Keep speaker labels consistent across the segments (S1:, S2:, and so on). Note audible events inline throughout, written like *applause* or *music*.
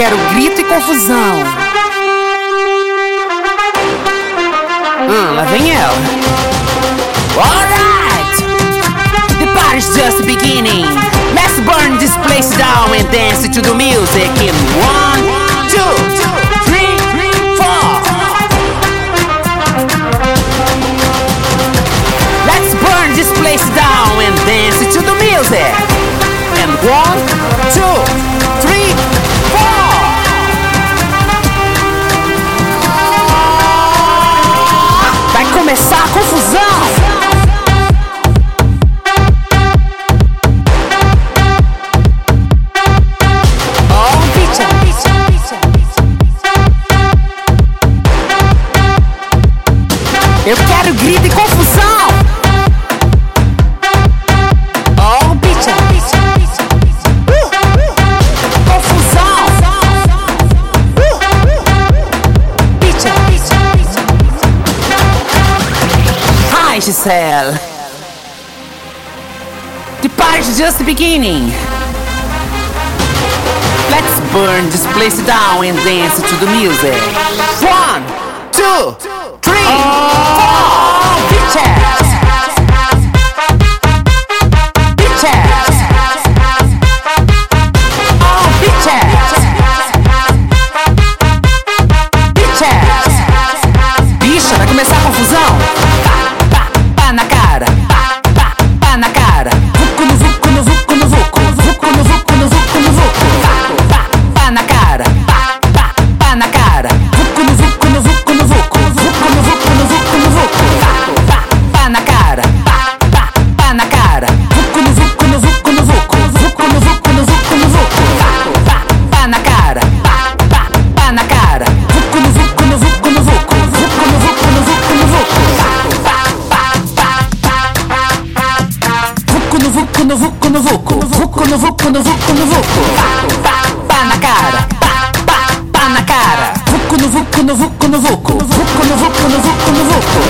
S1: quero grito e confusão. Hum, lá vem ela. Alright! The party's just beginning. Let's burn this place down and dance to the music in one, two, three, four. Let's burn this place down and dance to the music. And one, two, começar a confusão. Giselle. The party's just the beginning. Let's burn this place down and dance to the music. One, two, three, four, no vucu no vucu no vucu. Pá, pá, pá na cara. Pá, pá, pá na cara. Vucu no vucu no vucu no vucu. Vucu no vucu no vucu no vucu.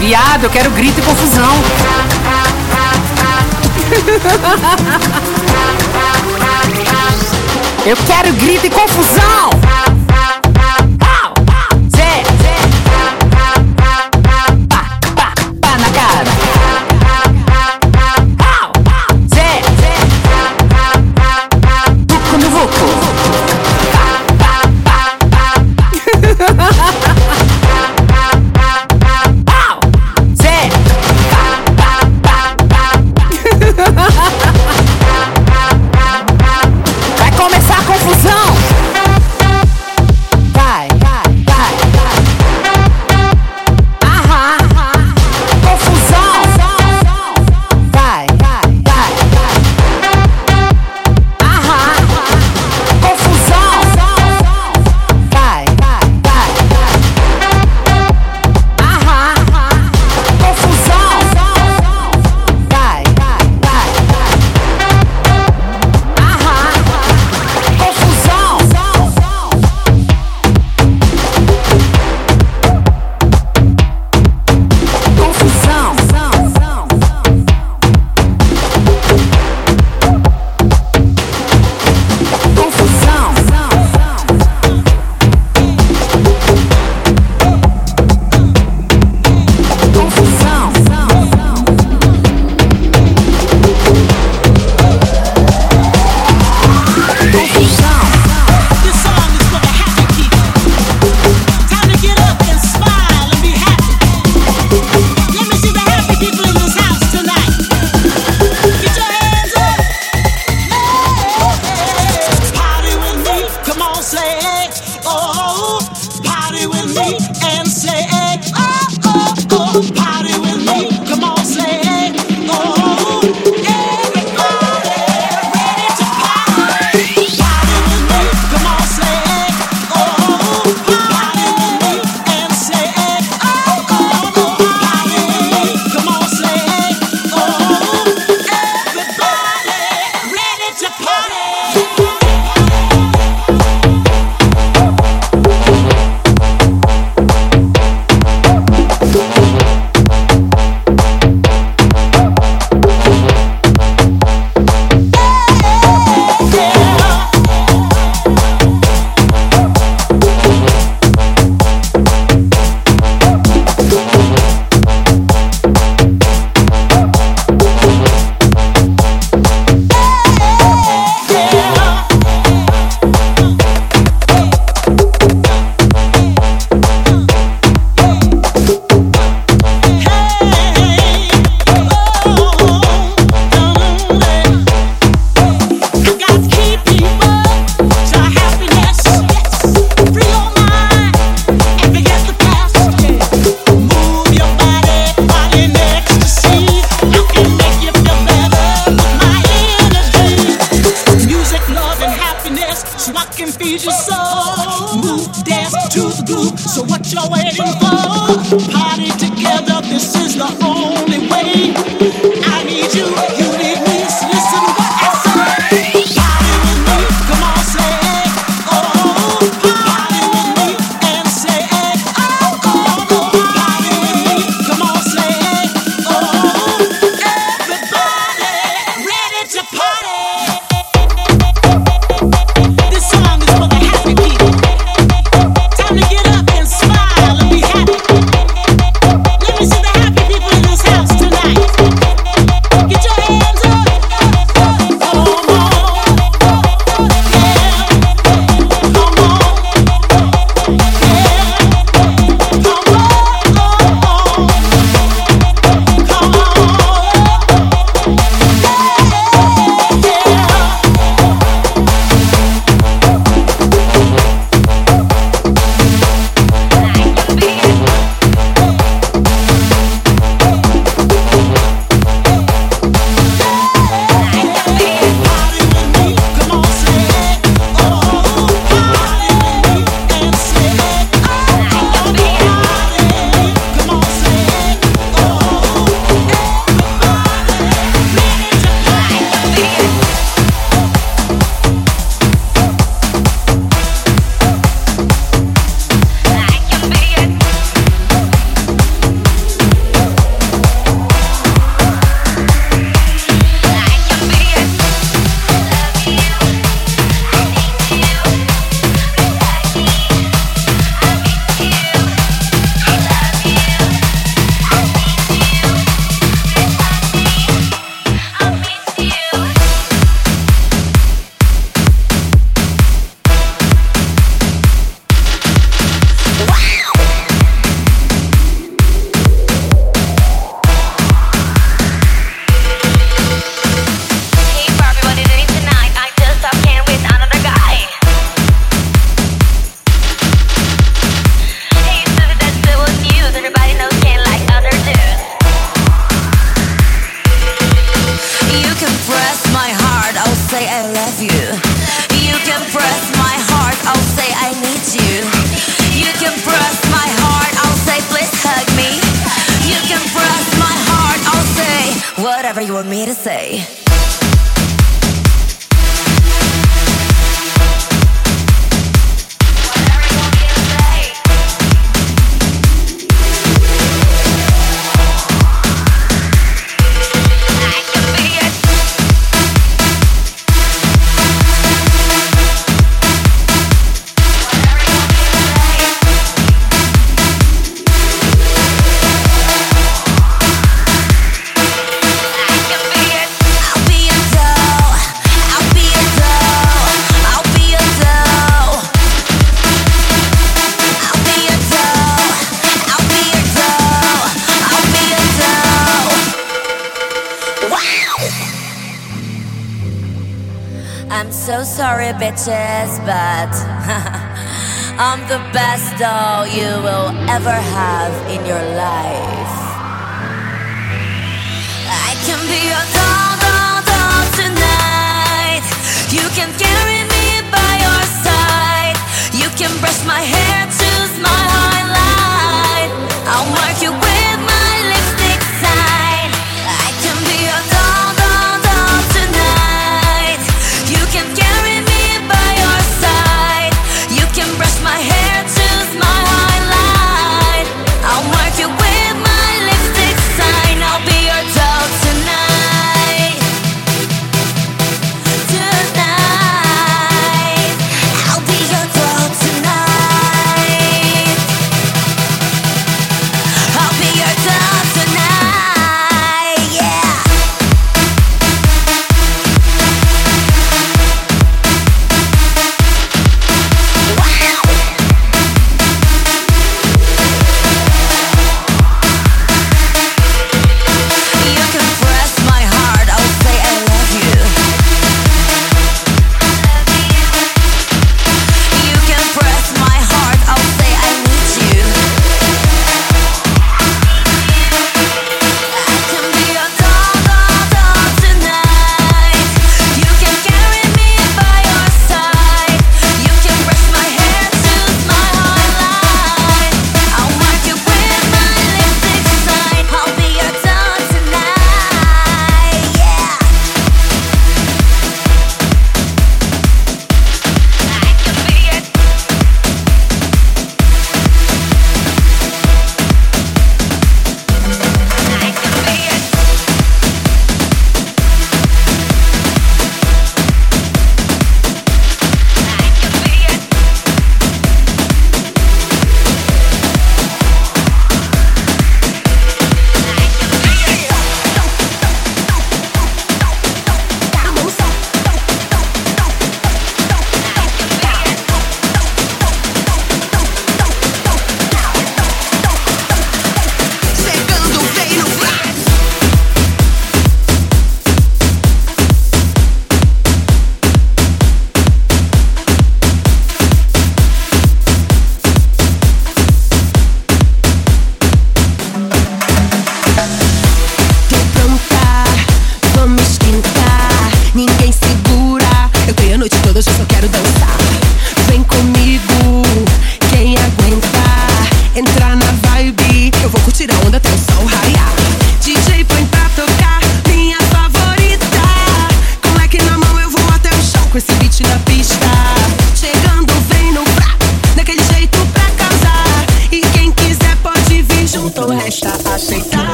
S1: Viado, eu quero grito e confusão. *laughs* Eu quero grito e confusão.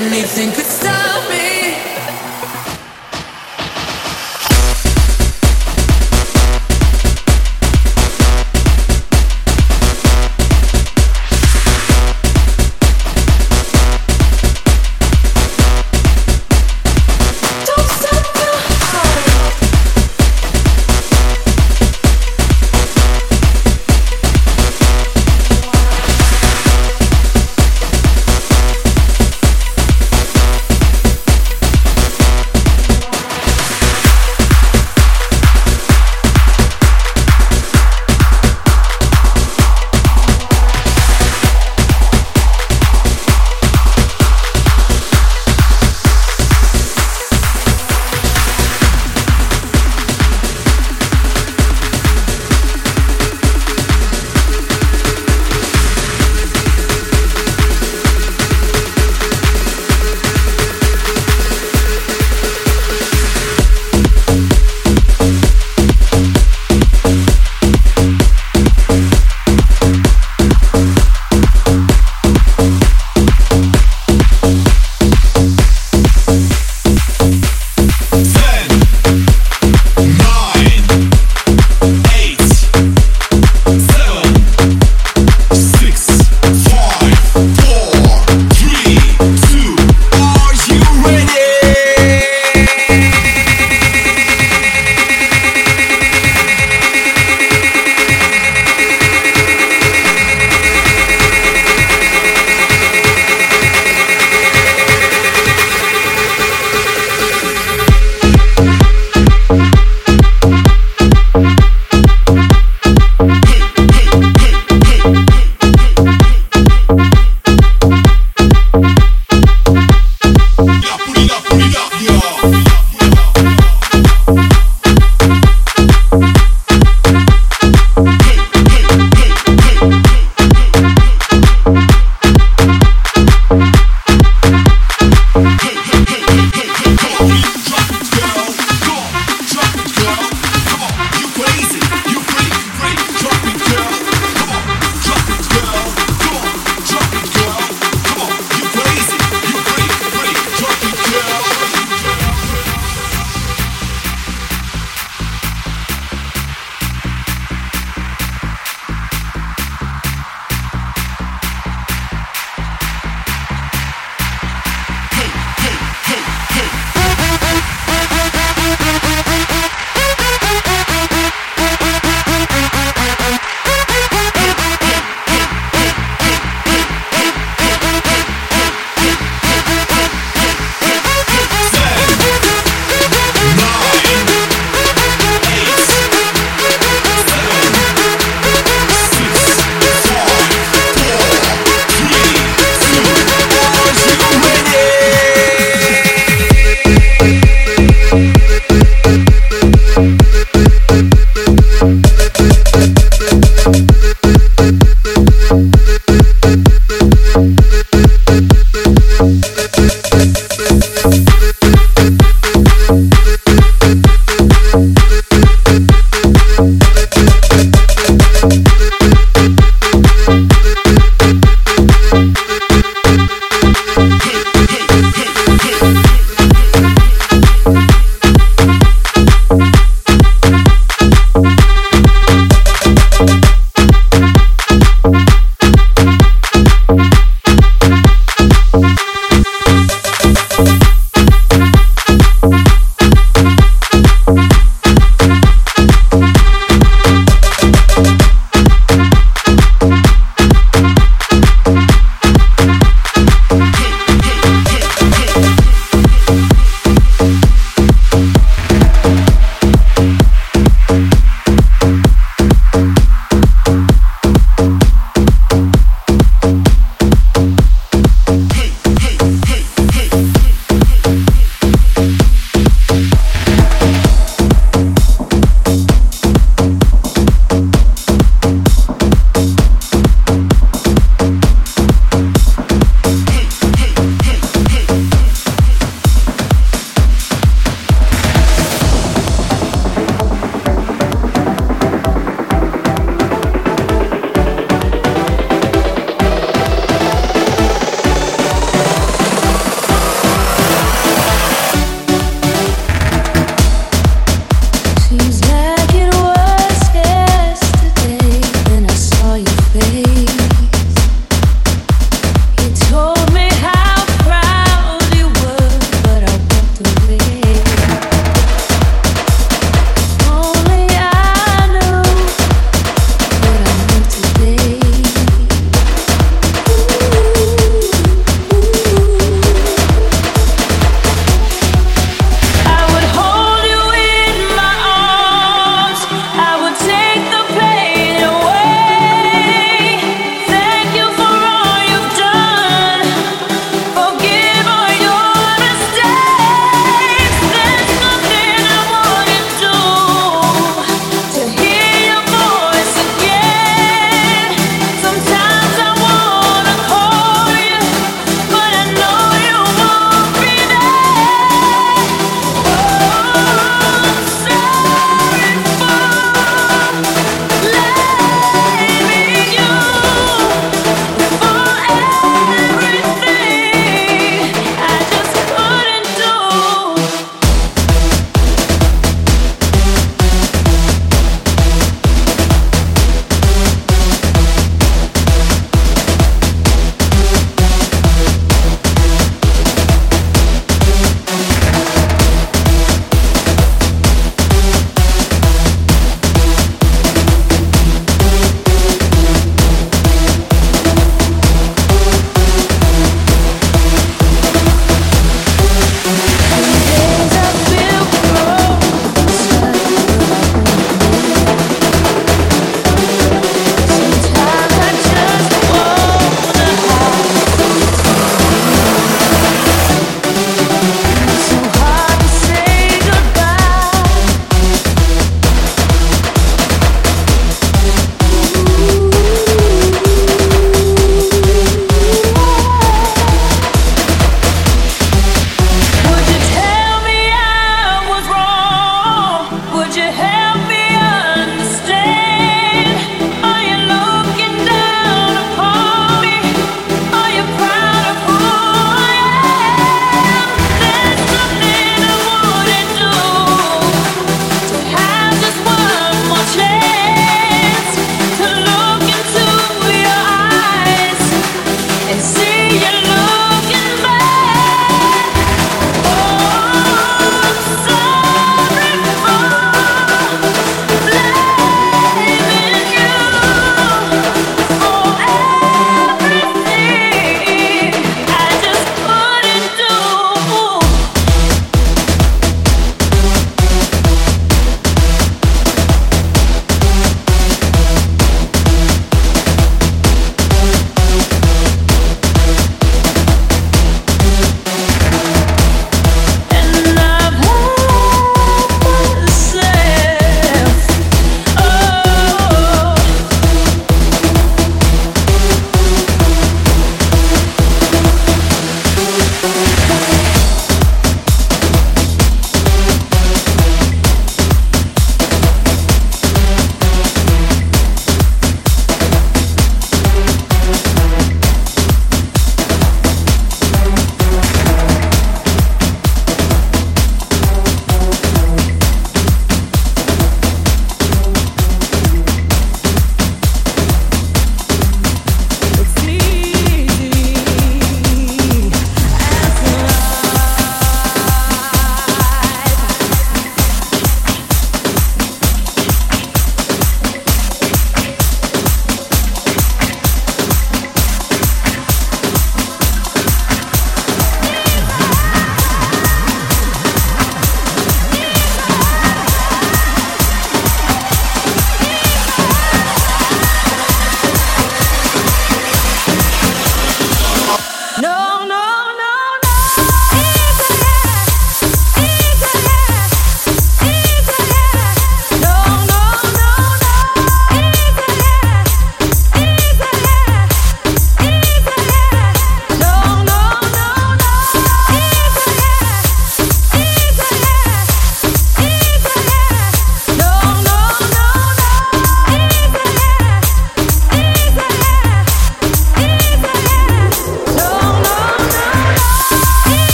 S2: Anything could